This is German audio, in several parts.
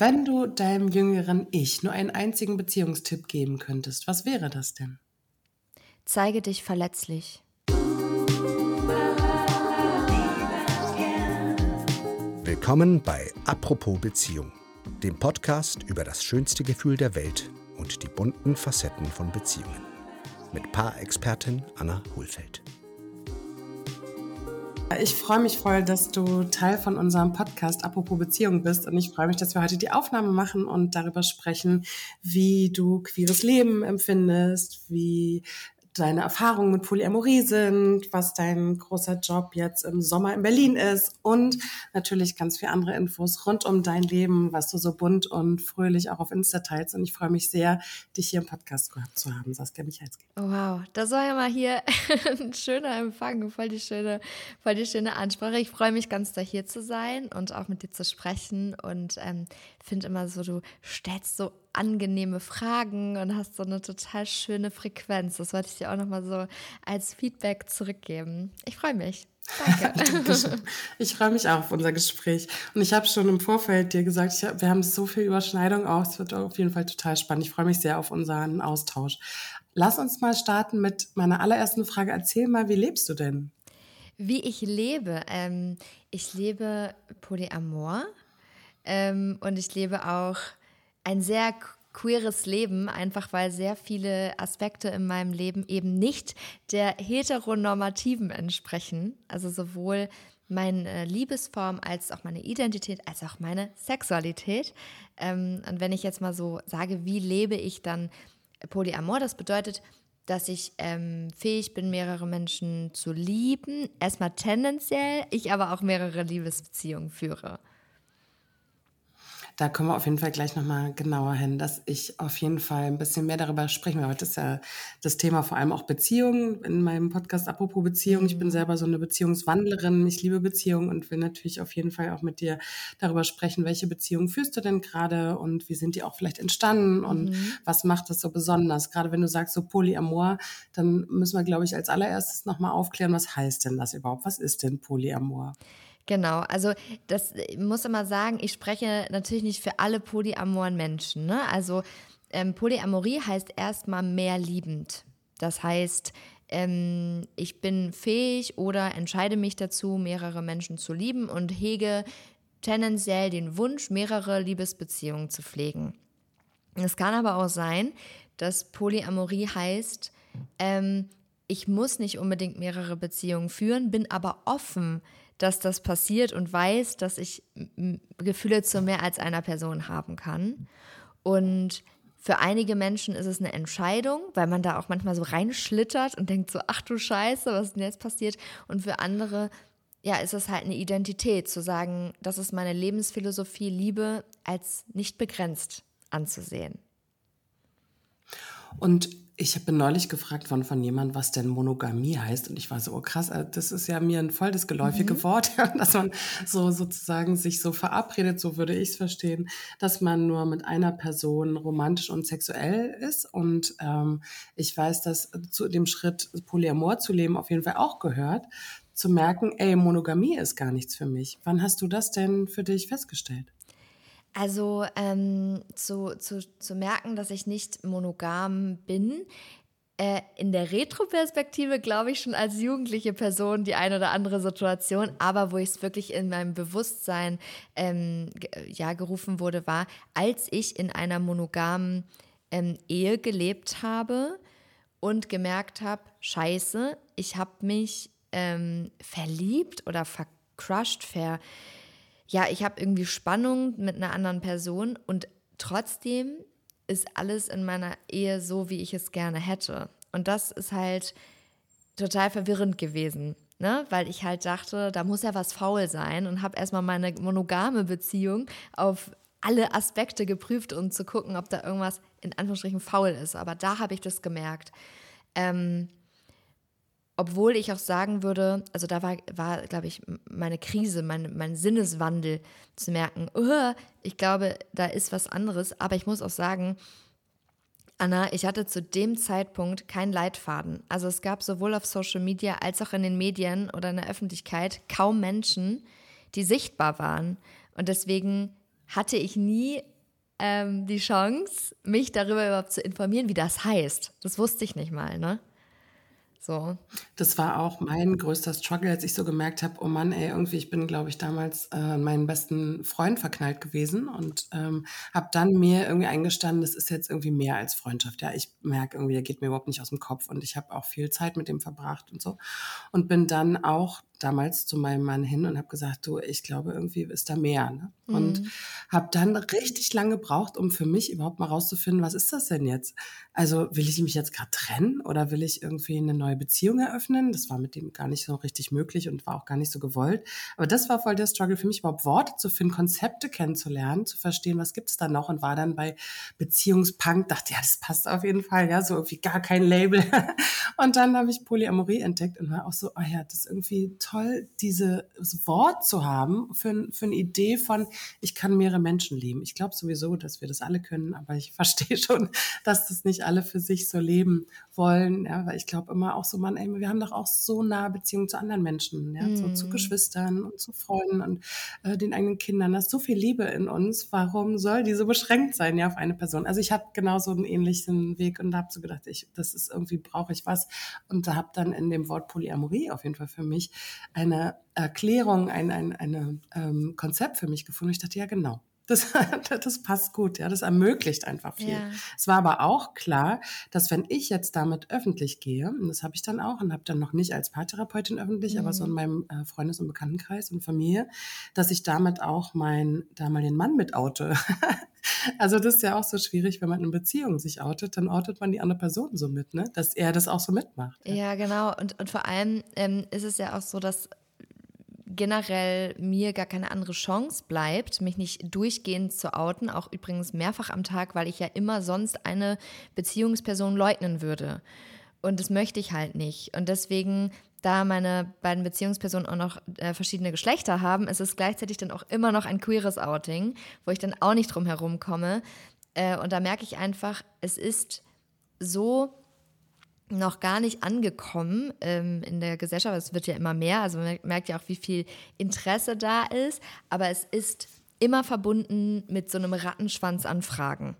wenn du deinem jüngeren Ich nur einen einzigen Beziehungstipp geben könntest, was wäre das denn? Zeige dich verletzlich. Willkommen bei Apropos Beziehung, dem Podcast über das schönste Gefühl der Welt und die bunten Facetten von Beziehungen. Mit Paarexpertin Anna Hohlfeld. Ich freue mich voll, dass du Teil von unserem Podcast Apropos Beziehung bist. Und ich freue mich, dass wir heute die Aufnahme machen und darüber sprechen, wie du queeres Leben empfindest, wie deine Erfahrungen mit Polyamorie sind, was dein großer Job jetzt im Sommer in Berlin ist und natürlich ganz viele andere Infos rund um dein Leben, was du so bunt und fröhlich auch auf Insta teilst. Und ich freue mich sehr, dich hier im Podcast gehabt zu haben, Saskia Michalski. Oh, wow, das war ja mal hier ein schöner Empfang, voll die schöne, voll die schöne Ansprache. Ich freue mich ganz, da hier zu sein und auch mit dir zu sprechen und ähm, finde immer so, du stellst so angenehme Fragen und hast so eine total schöne Frequenz. Das wollte ich dir auch nochmal so als Feedback zurückgeben. Ich freue mich. Danke. ich freue mich auch auf unser Gespräch. Und ich habe schon im Vorfeld dir gesagt, hab, wir haben so viel Überschneidung auch. Es wird auf jeden Fall total spannend. Ich freue mich sehr auf unseren Austausch. Lass uns mal starten mit meiner allerersten Frage. Erzähl mal, wie lebst du denn? Wie ich lebe? Ähm, ich lebe Polyamor ähm, und ich lebe auch ein sehr queeres Leben, einfach weil sehr viele Aspekte in meinem Leben eben nicht der heteronormativen entsprechen. Also sowohl meine Liebesform als auch meine Identität, als auch meine Sexualität. Ähm, und wenn ich jetzt mal so sage, wie lebe ich dann Polyamor, das bedeutet, dass ich ähm, fähig bin, mehrere Menschen zu lieben. Erstmal tendenziell, ich aber auch mehrere Liebesbeziehungen führe. Da kommen wir auf jeden Fall gleich nochmal genauer hin, dass ich auf jeden Fall ein bisschen mehr darüber sprechen werde. Heute ist ja das Thema vor allem auch Beziehungen in meinem Podcast Apropos Beziehung. Ich bin mhm. selber so eine Beziehungswandlerin. Ich liebe Beziehungen und will natürlich auf jeden Fall auch mit dir darüber sprechen, welche Beziehungen führst du denn gerade und wie sind die auch vielleicht entstanden und mhm. was macht das so besonders? Gerade wenn du sagst so Polyamor, dann müssen wir, glaube ich, als allererstes nochmal aufklären, was heißt denn das überhaupt? Was ist denn Polyamor? Genau, also das ich muss immer sagen, ich spreche natürlich nicht für alle polyamoren Menschen. Ne? Also ähm, Polyamorie heißt erstmal mehr liebend. Das heißt, ähm, ich bin fähig oder entscheide mich dazu, mehrere Menschen zu lieben und hege tendenziell den Wunsch, mehrere Liebesbeziehungen zu pflegen. Es kann aber auch sein, dass Polyamorie heißt, ähm, ich muss nicht unbedingt mehrere Beziehungen führen, bin aber offen dass das passiert und weiß, dass ich Gefühle zu mehr als einer Person haben kann. Und für einige Menschen ist es eine Entscheidung, weil man da auch manchmal so reinschlittert und denkt so, ach du Scheiße, was ist denn jetzt passiert? Und für andere, ja, ist es halt eine Identität, zu sagen, das ist meine Lebensphilosophie, Liebe als nicht begrenzt anzusehen. Und ich bin neulich gefragt worden von jemandem, was denn Monogamie heißt. Und ich war so, oh krass, äh, das ist ja mir ein voll das geläufige mhm. Wort, dass man so sozusagen sich so verabredet, so würde ich es verstehen, dass man nur mit einer Person romantisch und sexuell ist. Und ähm, ich weiß, dass zu dem Schritt Polyamor zu leben auf jeden Fall auch gehört, zu merken, ey, Monogamie ist gar nichts für mich. Wann hast du das denn für dich festgestellt? Also ähm, zu, zu, zu merken, dass ich nicht monogam bin, äh, in der Retroperspektive glaube ich schon als jugendliche Person die eine oder andere Situation, aber wo ich es wirklich in meinem Bewusstsein ähm, ja, gerufen wurde, war, als ich in einer monogamen ähm, Ehe gelebt habe und gemerkt habe, scheiße, ich habe mich ähm, verliebt oder vercrushed, ver ja, ich habe irgendwie Spannung mit einer anderen Person und trotzdem ist alles in meiner Ehe so, wie ich es gerne hätte. Und das ist halt total verwirrend gewesen, ne? weil ich halt dachte, da muss ja was faul sein und habe erstmal meine monogame Beziehung auf alle Aspekte geprüft, um zu gucken, ob da irgendwas in Anführungsstrichen faul ist. Aber da habe ich das gemerkt. Ähm, obwohl ich auch sagen würde, also da war, war glaube ich, meine Krise, mein, mein Sinneswandel zu merken, oh, ich glaube, da ist was anderes. Aber ich muss auch sagen, Anna, ich hatte zu dem Zeitpunkt keinen Leitfaden. Also es gab sowohl auf Social Media als auch in den Medien oder in der Öffentlichkeit kaum Menschen, die sichtbar waren. Und deswegen hatte ich nie ähm, die Chance, mich darüber überhaupt zu informieren, wie das heißt. Das wusste ich nicht mal, ne? So. Das war auch mein größter Struggle, als ich so gemerkt habe, oh Mann, ey, irgendwie, ich bin, glaube ich, damals äh, meinen besten Freund verknallt gewesen und ähm, habe dann mir irgendwie eingestanden, das ist jetzt irgendwie mehr als Freundschaft. Ja, ich merke irgendwie, der geht mir überhaupt nicht aus dem Kopf und ich habe auch viel Zeit mit dem verbracht und so. Und bin dann auch damals zu meinem Mann hin und habe gesagt, du, ich glaube, irgendwie ist da mehr. Ne? Und mhm. habe dann richtig lange gebraucht, um für mich überhaupt mal rauszufinden, was ist das denn jetzt? Also will ich mich jetzt gerade trennen oder will ich irgendwie eine neue Beziehung eröffnen? Das war mit dem gar nicht so richtig möglich und war auch gar nicht so gewollt. Aber das war voll der Struggle für mich, überhaupt Worte zu finden, Konzepte kennenzulernen, zu verstehen, was gibt es da noch und war dann bei Beziehungspunk, dachte, ja, das passt auf jeden Fall, ja, so irgendwie gar kein Label. und dann habe ich Polyamorie entdeckt und war auch so, oh ja, das ist irgendwie toll, dieses Wort zu haben für, für eine Idee von, ich kann mehrere Menschen lieben. Ich glaube sowieso, dass wir das alle können, aber ich verstehe schon, dass das nicht alle für sich so leben wollen. Ja, weil ich glaube immer auch so, man, ey, wir haben doch auch so nahe Beziehungen zu anderen Menschen, ja, mm. so zu mhm. Geschwistern und zu Freunden und äh, den eigenen Kindern. Da ist so viel Liebe in uns. Warum soll die so beschränkt sein, ja, auf eine Person? Also ich habe genauso einen ähnlichen Weg und habe so gedacht, ich, das ist irgendwie, brauche ich was. Und da habe dann in dem Wort Polyamorie auf jeden Fall für mich eine Erklärung, ein, ein eine, ähm, Konzept für mich gefunden. Ich dachte, ja, genau. Das, das passt gut, ja, das ermöglicht einfach viel. Ja. Es war aber auch klar, dass wenn ich jetzt damit öffentlich gehe, und das habe ich dann auch und habe dann noch nicht als Paartherapeutin öffentlich, mhm. aber so in mhm. meinem äh, Freundes- und Bekanntenkreis und Familie, dass ich damit auch meinen damaligen Mann mit oute. also das ist ja auch so schwierig, wenn man in Beziehung sich outet, dann outet man die andere Person so mit, ne? dass er das auch so mitmacht. Ja, ja genau. Und, und vor allem ähm, ist es ja auch so, dass generell mir gar keine andere Chance bleibt, mich nicht durchgehend zu outen, auch übrigens mehrfach am Tag, weil ich ja immer sonst eine Beziehungsperson leugnen würde. Und das möchte ich halt nicht. Und deswegen, da meine beiden Beziehungspersonen auch noch äh, verschiedene Geschlechter haben, ist es gleichzeitig dann auch immer noch ein queeres Outing, wo ich dann auch nicht drum herum komme. Äh, und da merke ich einfach, es ist so noch gar nicht angekommen ähm, in der Gesellschaft. Es wird ja immer mehr, also man merkt ja auch, wie viel Interesse da ist, aber es ist immer verbunden mit so einem Rattenschwanz an Fragen.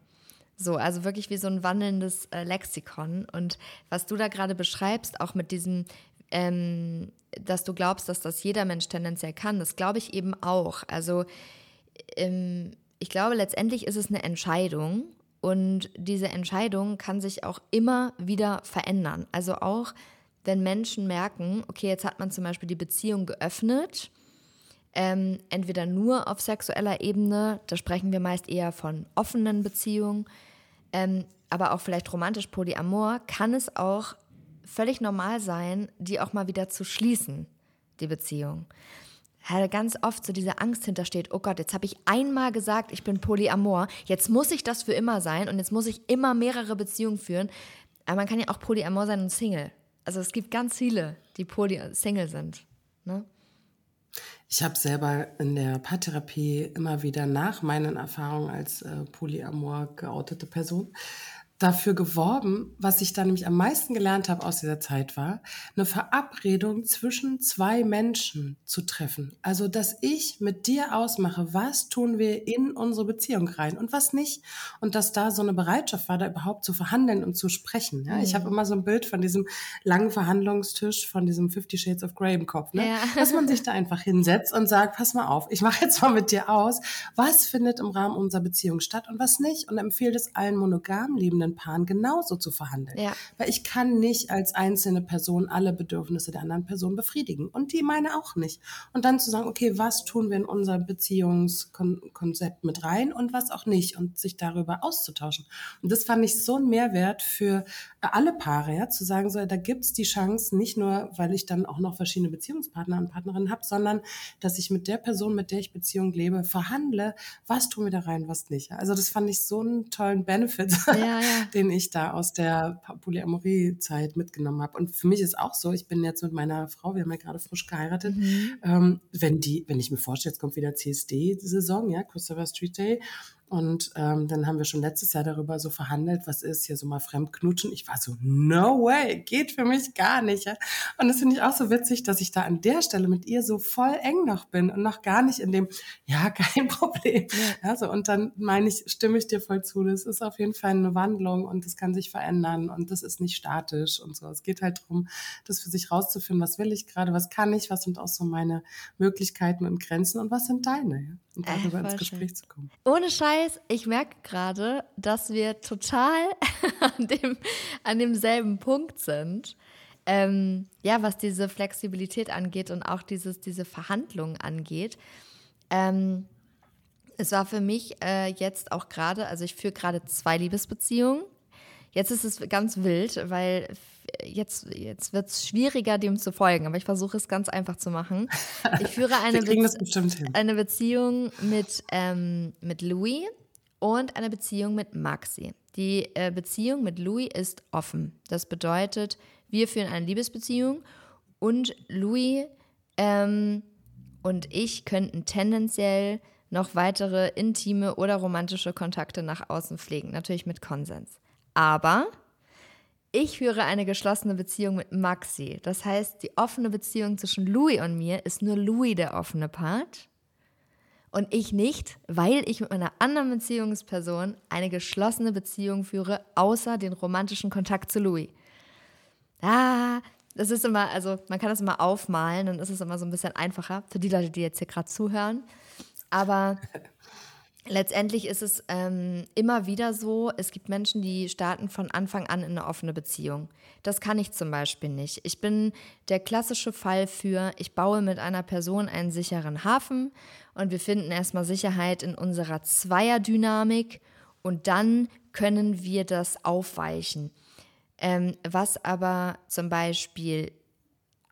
So, also wirklich wie so ein wandelndes äh, Lexikon. Und was du da gerade beschreibst, auch mit diesem, ähm, dass du glaubst, dass das jeder Mensch tendenziell kann, das glaube ich eben auch. Also ähm, ich glaube, letztendlich ist es eine Entscheidung und diese Entscheidung kann sich auch immer wieder verändern. Also auch wenn Menschen merken, okay, jetzt hat man zum Beispiel die Beziehung geöffnet, ähm, entweder nur auf sexueller Ebene, da sprechen wir meist eher von offenen Beziehungen, ähm, aber auch vielleicht romantisch Polyamor, kann es auch völlig normal sein, die auch mal wieder zu schließen, die Beziehung ganz oft so diese Angst hintersteht, oh Gott, jetzt habe ich einmal gesagt, ich bin Polyamor, jetzt muss ich das für immer sein und jetzt muss ich immer mehrere Beziehungen führen. Aber man kann ja auch Polyamor sein und Single. Also es gibt ganz viele, die Poly Single sind. Ne? Ich habe selber in der Paartherapie immer wieder nach meinen Erfahrungen als äh, Polyamor geoutete Person dafür geworben, was ich da nämlich am meisten gelernt habe aus dieser Zeit war, eine Verabredung zwischen zwei Menschen zu treffen. Also, dass ich mit dir ausmache, was tun wir in unsere Beziehung rein und was nicht. Und dass da so eine Bereitschaft war, da überhaupt zu verhandeln und zu sprechen. Ja? Mhm. Ich habe immer so ein Bild von diesem langen Verhandlungstisch, von diesem Fifty Shades of Grey im Kopf, ne? Ja. dass man sich da einfach hinsetzt und sagt, pass mal auf, ich mache jetzt mal mit dir aus, was findet im Rahmen unserer Beziehung statt und was nicht und empfehle es allen monogam liebenden verschiedenen Paaren genauso zu verhandeln. Ja. Weil ich kann nicht als einzelne Person alle Bedürfnisse der anderen Person befriedigen und die meine auch nicht. Und dann zu sagen, okay, was tun wir in unser Beziehungskonzept mit rein und was auch nicht und sich darüber auszutauschen. Und das fand ich so ein Mehrwert für alle Paare, ja, zu sagen, so, da gibt's die Chance, nicht nur, weil ich dann auch noch verschiedene Beziehungspartner und Partnerinnen habe, sondern dass ich mit der Person, mit der ich Beziehung lebe, verhandle, was tun wir da rein, was nicht. Also das fand ich so einen tollen Benefit. Ja, ja. den ich da aus der Polyamorie-Zeit mitgenommen habe. Und für mich ist auch so, ich bin jetzt mit meiner Frau, wir haben ja gerade frisch geheiratet, mhm. ähm, wenn die, wenn ich mir vorstelle, jetzt kommt wieder CSD-Saison, ja, Christopher Street Day, Und ähm, dann haben wir schon letztes Jahr darüber so verhandelt, was ist hier so mal fremdknutschen. Ich war so, no way, geht für mich gar nicht. Ja? Und das finde ich auch so witzig, dass ich da an der Stelle mit ihr so voll eng noch bin und noch gar nicht in dem, ja, kein Problem. Ja. so, und dann meine ich, stimme ich dir voll zu. Das ist auf jeden Fall eine Wandlung und das kann sich verändern und das ist nicht statisch und so. Es geht halt darum, das für sich rauszufinden, was will ich gerade, was kann ich, was sind auch so meine Möglichkeiten und Grenzen und was sind deine. Ja? Und darüber äh, ins Gespräch schön. zu kommen. Ohne Scheiß, ich merke gerade, dass wir total an, dem, an demselben Punkt sind. Ähm, ja, was diese Flexibilität angeht und auch dieses, diese Verhandlungen angeht. Ähm, es war für mich äh, jetzt auch gerade, also ich führe gerade zwei Liebesbeziehungen. Jetzt ist es ganz wild, weil jetzt, jetzt wird es schwieriger, dem zu folgen, aber ich versuche es ganz einfach zu machen. Ich führe eine, Bezie eine Beziehung mit, ähm, mit Louis und eine Beziehung mit Maxi. Die äh, Beziehung mit Louis ist offen. Das bedeutet, wir führen eine Liebesbeziehung und Louis ähm, und ich könnten tendenziell noch weitere intime oder romantische Kontakte nach außen pflegen, natürlich mit Konsens. Aber ich führe eine geschlossene Beziehung mit Maxi. Das heißt, die offene Beziehung zwischen Louis und mir ist nur Louis der offene Part und ich nicht, weil ich mit meiner anderen Beziehungsperson eine geschlossene Beziehung führe, außer den romantischen Kontakt zu Louis. Ah, das ist immer, also man kann das immer aufmalen, dann ist es immer so ein bisschen einfacher für die Leute, die jetzt hier gerade zuhören. Aber letztendlich ist es ähm, immer wieder so, es gibt Menschen, die starten von Anfang an in eine offene Beziehung. Das kann ich zum Beispiel nicht. Ich bin der klassische Fall für, ich baue mit einer Person einen sicheren Hafen und wir finden erstmal Sicherheit in unserer Zweierdynamik und dann können wir das aufweichen. Ähm, was aber zum Beispiel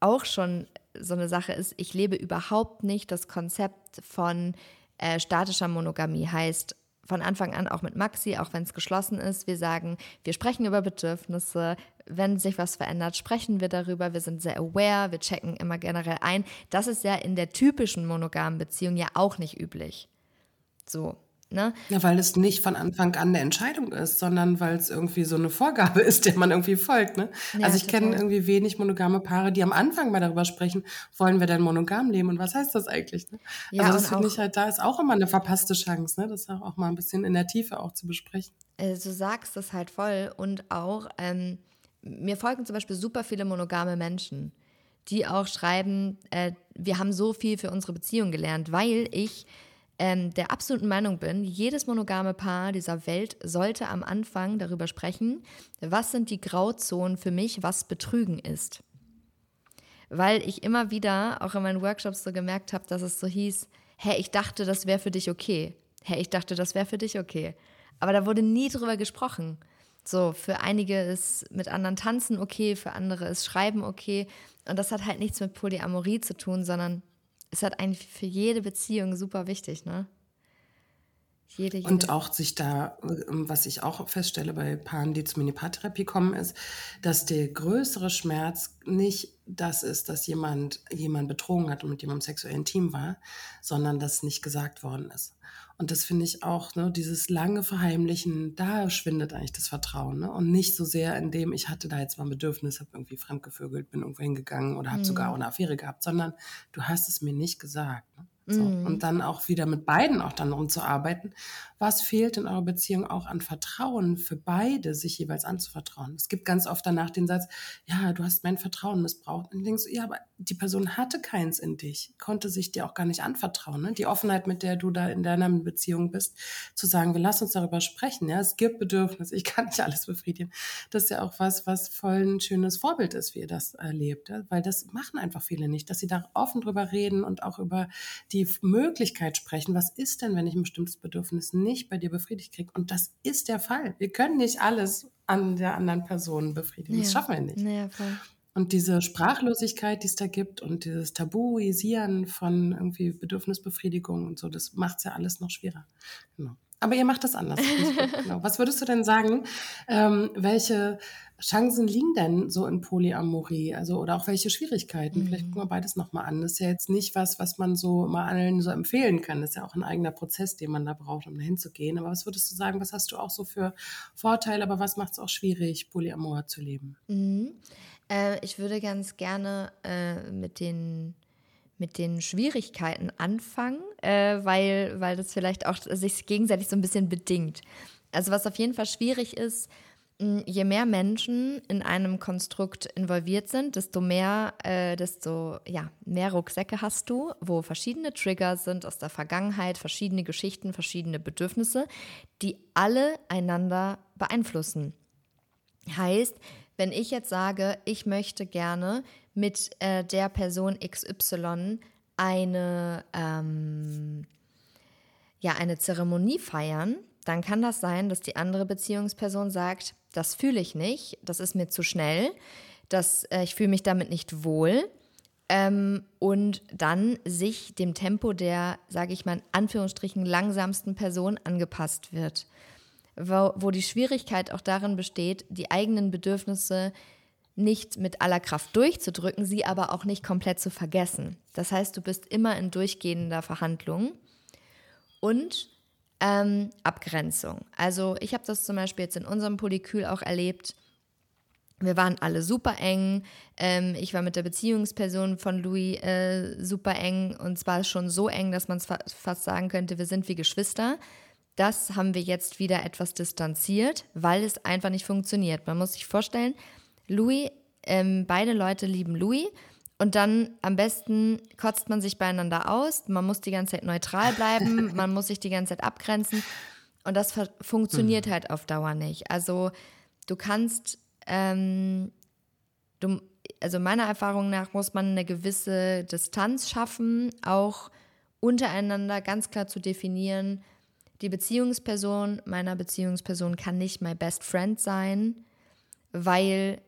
auch schon so eine Sache ist, ich lebe überhaupt nicht das Konzept von äh, statischer Monogamie heißt von Anfang an auch mit Maxi, auch wenn es geschlossen ist. Wir sagen, wir sprechen über Bedürfnisse. Wenn sich was verändert, sprechen wir darüber. Wir sind sehr aware. Wir checken immer generell ein. Das ist ja in der typischen monogamen Beziehung ja auch nicht üblich. So. Ne? Ja, weil es nicht von Anfang an eine Entscheidung ist, sondern weil es irgendwie so eine Vorgabe ist, der man irgendwie folgt. Ne? Ja, also ich kenne irgendwie wenig monogame Paare, die am Anfang mal darüber sprechen, wollen wir denn monogam leben und was heißt das eigentlich? Ne? Ja, also das finde ich halt, da ist auch immer eine verpasste Chance, ne? das auch mal ein bisschen in der Tiefe auch zu besprechen. Äh, du sagst das halt voll und auch, ähm, mir folgen zum Beispiel super viele monogame Menschen, die auch schreiben, äh, wir haben so viel für unsere Beziehung gelernt, weil ich ähm, der absoluten Meinung bin, jedes monogame Paar dieser Welt sollte am Anfang darüber sprechen, was sind die Grauzonen für mich, was Betrügen ist. Weil ich immer wieder, auch in meinen Workshops so gemerkt habe, dass es so hieß, hey, ich dachte, das wäre für dich okay. Hey, ich dachte, das wäre für dich okay. Aber da wurde nie drüber gesprochen. So, für einige ist mit anderen tanzen okay, für andere ist Schreiben okay. Und das hat halt nichts mit Polyamorie zu tun, sondern ist halt eigentlich für jede Beziehung super wichtig, ne? Jede, jede. Und auch sich da, ähm, was ich auch feststelle bei Paaren, die zur Minipaartherapie kommen, ist, dass der größere Schmerz nicht das ist, dass jemand jemand betrogen hat und mit jemandem sexuell intim war, sondern dass nicht gesagt worden ist. Und das finde ich auch, ne, dieses lange Verheimlichen, da schwindet eigentlich das Vertrauen. Ne? Und nicht so sehr in dem, ich hatte da jetzt mal ein Bedürfnis, habe irgendwie fremdgevögelt, bin irgendwo hingegangen oder habe mhm. sogar eine Affäre gehabt, sondern du hast es mir nicht gesagt. Ne? So. Mhm. Und dann auch wieder mit beiden auch dann umzuarbeiten. Was fehlt in eurer Beziehung auch an Vertrauen für beide, sich jeweils anzuvertrauen? Es gibt ganz oft danach den Satz, ja, du hast mein Vertrauen missbraucht. Und du denkst, ja, aber die Person hatte keins in dich, konnte sich dir auch gar nicht anvertrauen. Ne? Die Offenheit, mit der du da in deiner Beziehung bist, zu sagen, wir lassen uns darüber sprechen. Ja, es gibt Bedürfnisse, ich kann nicht alles befriedigen. Das ist ja auch was, was voll ein schönes Vorbild ist, wie ihr das erlebt. Ja? Weil das machen einfach viele nicht, dass sie da offen drüber reden und auch über die die Möglichkeit sprechen, was ist denn, wenn ich ein bestimmtes Bedürfnis nicht bei dir befriedigt kriege? Und das ist der Fall. Wir können nicht alles an der anderen Person befriedigen. Ja. Das schaffen wir nicht. Ja, und diese Sprachlosigkeit, die es da gibt und dieses Tabuisieren von irgendwie Bedürfnisbefriedigung und so, das macht es ja alles noch schwerer. Genau. Aber ihr macht das anders. genau. Was würdest du denn sagen? Ähm, welche Chancen liegen denn so in Polyamorie? Also, oder auch welche Schwierigkeiten? Mhm. Vielleicht gucken wir beides nochmal an. Das ist ja jetzt nicht was, was man so mal allen so empfehlen kann. Das ist ja auch ein eigener Prozess, den man da braucht, um dahin zu gehen. Aber was würdest du sagen, was hast du auch so für Vorteile, aber was macht es auch schwierig, Polyamor zu leben? Mhm. Äh, ich würde ganz gerne äh, mit den mit den Schwierigkeiten anfangen, äh, weil, weil das vielleicht auch sich gegenseitig so ein bisschen bedingt. Also was auf jeden Fall schwierig ist, je mehr Menschen in einem Konstrukt involviert sind, desto mehr, äh, desto ja, mehr Rucksäcke hast du, wo verschiedene Trigger sind aus der Vergangenheit, verschiedene Geschichten, verschiedene Bedürfnisse, die alle einander beeinflussen. Heißt, wenn ich jetzt sage, ich möchte gerne mit äh, der Person XY eine, ähm, ja, eine Zeremonie feiern, dann kann das sein, dass die andere Beziehungsperson sagt, das fühle ich nicht, das ist mir zu schnell, das, äh, ich fühle mich damit nicht wohl. Ähm, und dann sich dem Tempo der, sage ich mal in Anführungsstrichen, langsamsten Person angepasst wird. Wo, wo die Schwierigkeit auch darin besteht, die eigenen Bedürfnisse nicht mit aller Kraft durchzudrücken, sie aber auch nicht komplett zu vergessen. Das heißt, du bist immer in durchgehender Verhandlung und ähm, Abgrenzung. Also ich habe das zum Beispiel jetzt in unserem Polykül auch erlebt. Wir waren alle super eng. Ähm, ich war mit der Beziehungsperson von Louis äh, super eng und zwar schon so eng, dass man es fa fast sagen könnte, wir sind wie Geschwister. Das haben wir jetzt wieder etwas distanziert, weil es einfach nicht funktioniert. Man muss sich vorstellen, Louis, ähm, beide Leute lieben Louis. Und dann am besten kotzt man sich beieinander aus. Man muss die ganze Zeit neutral bleiben. man muss sich die ganze Zeit abgrenzen. Und das funktioniert mhm. halt auf Dauer nicht. Also du kannst, ähm, du, also meiner Erfahrung nach muss man eine gewisse Distanz schaffen, auch untereinander ganz klar zu definieren, die Beziehungsperson meiner Beziehungsperson kann nicht my best friend sein, weil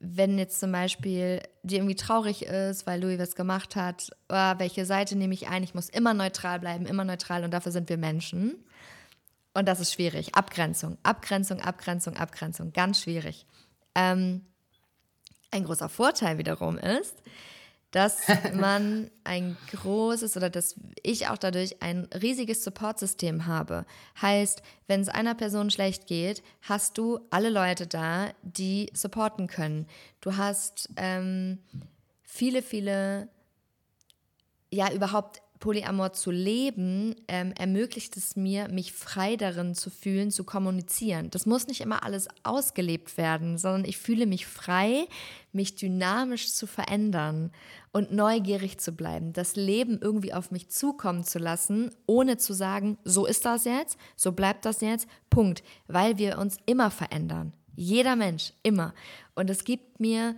wenn jetzt zum Beispiel die irgendwie traurig ist, weil Louis was gemacht hat, oh, welche Seite nehme ich ein? Ich muss immer neutral bleiben, immer neutral und dafür sind wir Menschen. Und das ist schwierig. Abgrenzung, Abgrenzung, Abgrenzung, Abgrenzung, ganz schwierig. Ähm, ein großer Vorteil wiederum ist, dass man ein großes oder dass ich auch dadurch ein riesiges Supportsystem habe. Heißt, wenn es einer Person schlecht geht, hast du alle Leute da, die supporten können. Du hast ähm, viele, viele, ja, überhaupt Polyamor zu leben, ähm, ermöglicht es mir, mich frei darin zu fühlen, zu kommunizieren. Das muss nicht immer alles ausgelebt werden, sondern ich fühle mich frei, mich dynamisch zu verändern und neugierig zu bleiben, das Leben irgendwie auf mich zukommen zu lassen, ohne zu sagen, so ist das jetzt, so bleibt das jetzt, Punkt, weil wir uns immer verändern. Jeder Mensch, immer. Und es gibt mir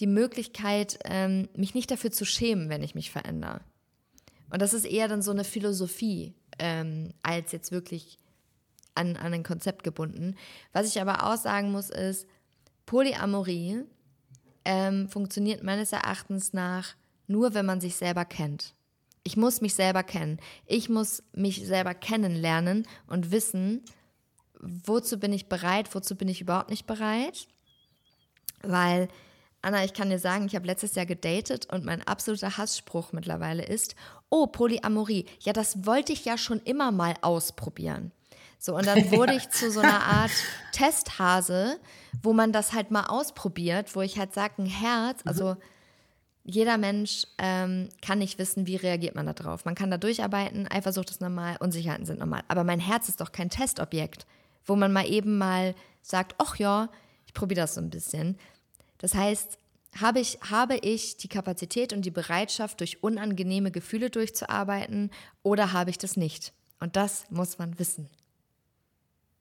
die Möglichkeit, ähm, mich nicht dafür zu schämen, wenn ich mich verändere. Und das ist eher dann so eine Philosophie, ähm, als jetzt wirklich an, an ein Konzept gebunden. Was ich aber auch sagen muss, ist, Polyamorie ähm, funktioniert meines Erachtens nach nur, wenn man sich selber kennt. Ich muss mich selber kennen. Ich muss mich selber kennenlernen und wissen, wozu bin ich bereit, wozu bin ich überhaupt nicht bereit. Weil Anna, ich kann dir sagen, ich habe letztes Jahr gedatet und mein absoluter Hassspruch mittlerweile ist, oh, Polyamorie, ja, das wollte ich ja schon immer mal ausprobieren. So, und dann wurde ich zu so einer Art Testhase, wo man das halt mal ausprobiert, wo ich halt sage, ein Herz, also jeder Mensch ähm, kann nicht wissen, wie reagiert man da drauf. Man kann da durcharbeiten, Eifersucht ist normal, Unsicherheiten sind normal. Aber mein Herz ist doch kein Testobjekt, wo man mal eben mal sagt, ach ja, ich probiere das so ein bisschen. Das heißt, habe ich, habe ich die Kapazität und die Bereitschaft, durch unangenehme Gefühle durchzuarbeiten oder habe ich das nicht? Und das muss man wissen.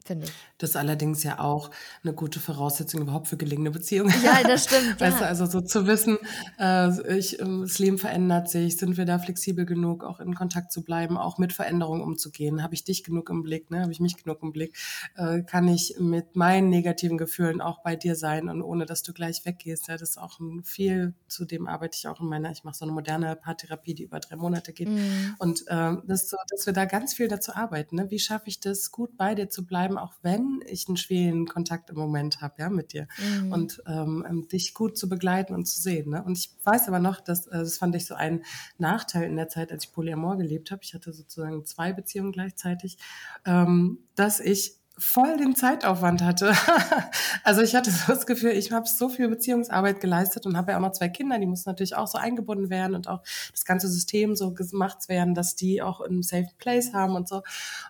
Finde ich. Das ist allerdings ja auch eine gute Voraussetzung überhaupt für gelingende Beziehungen. Ja, das stimmt. weißt ja. du, also so zu wissen, äh, ich, ähm, das Leben verändert sich, sind wir da flexibel genug, auch in Kontakt zu bleiben, auch mit Veränderungen umzugehen? Habe ich dich genug im Blick, ne? Habe ich mich genug im Blick? Äh, kann ich mit meinen negativen Gefühlen auch bei dir sein und ohne dass du gleich weggehst? Ja, das ist auch ein viel, zu dem arbeite ich auch in meiner, ich mache so eine moderne Paartherapie, die über drei Monate geht. Mhm. Und äh, das so, dass wir da ganz viel dazu arbeiten. Ne? Wie schaffe ich das, gut bei dir zu bleiben? Bleiben, auch wenn ich einen schwierigen Kontakt im Moment habe, ja, mit dir. Mhm. Und ähm, ähm, dich gut zu begleiten und zu sehen. Ne? Und ich weiß aber noch, dass äh, das fand ich so ein Nachteil in der Zeit, als ich Polyamor gelebt habe. Ich hatte sozusagen zwei Beziehungen gleichzeitig, ähm, dass ich voll den Zeitaufwand hatte. also ich hatte so das Gefühl, ich habe so viel Beziehungsarbeit geleistet und habe ja auch noch zwei Kinder, die mussten natürlich auch so eingebunden werden und auch das ganze System so gemacht werden, dass die auch einen safe place haben und so.